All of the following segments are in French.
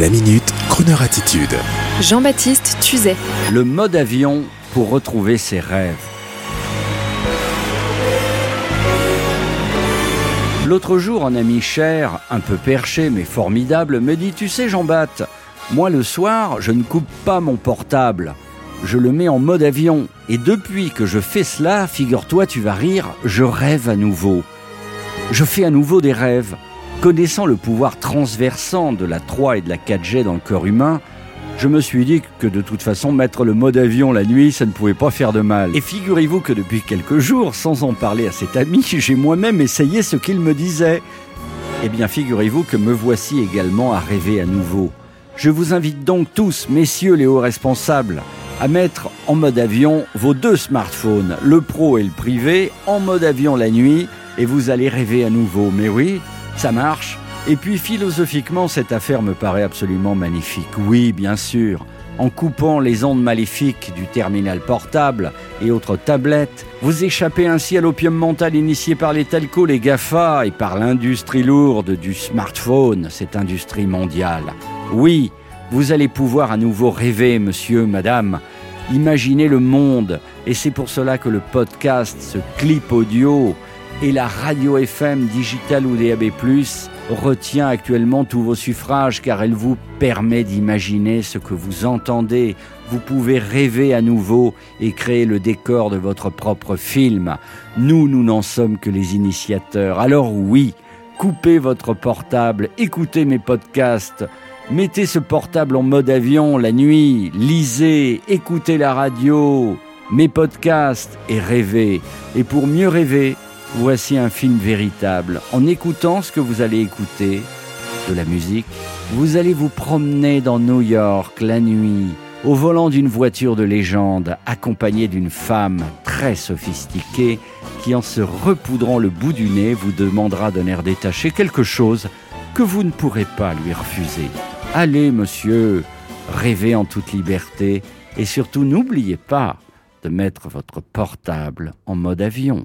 La minute, Kroneur attitude. Jean-Baptiste Tuzet. Le mode avion pour retrouver ses rêves. L'autre jour, un ami cher, un peu perché mais formidable, me dit Tu sais, Jean-Baptiste, moi le soir, je ne coupe pas mon portable. Je le mets en mode avion. Et depuis que je fais cela, figure-toi, tu vas rire, je rêve à nouveau. Je fais à nouveau des rêves. Connaissant le pouvoir transversant de la 3 et de la 4G dans le corps humain, je me suis dit que de toute façon, mettre le mode avion la nuit, ça ne pouvait pas faire de mal. Et figurez-vous que depuis quelques jours, sans en parler à cet ami, j'ai moi-même essayé ce qu'il me disait. Eh bien, figurez-vous que me voici également à rêver à nouveau. Je vous invite donc tous, messieurs les hauts responsables, à mettre en mode avion vos deux smartphones, le pro et le privé, en mode avion la nuit, et vous allez rêver à nouveau. Mais oui, ça marche. Et puis philosophiquement, cette affaire me paraît absolument magnifique. Oui, bien sûr. En coupant les ondes maléfiques du terminal portable et autres tablettes, vous échappez ainsi à l'opium mental initié par les telcos, les GAFA et par l'industrie lourde du smartphone, cette industrie mondiale. Oui, vous allez pouvoir à nouveau rêver, monsieur, madame, imaginer le monde. Et c'est pour cela que le podcast, ce clip audio, et la radio FM digitale ou DAB+, retient actuellement tous vos suffrages car elle vous permet d'imaginer ce que vous entendez. Vous pouvez rêver à nouveau et créer le décor de votre propre film. Nous, nous n'en sommes que les initiateurs. Alors oui, coupez votre portable, écoutez mes podcasts, mettez ce portable en mode avion la nuit, lisez, écoutez la radio, mes podcasts et rêvez. Et pour mieux rêver, Voici un film véritable. En écoutant ce que vous allez écouter, de la musique, vous allez vous promener dans New York la nuit, au volant d'une voiture de légende, accompagnée d'une femme très sophistiquée qui, en se repoudrant le bout du nez, vous demandera d'un air détaché quelque chose que vous ne pourrez pas lui refuser. Allez, monsieur, rêvez en toute liberté et surtout n'oubliez pas de mettre votre portable en mode avion.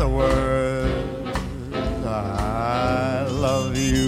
Other words, I love you.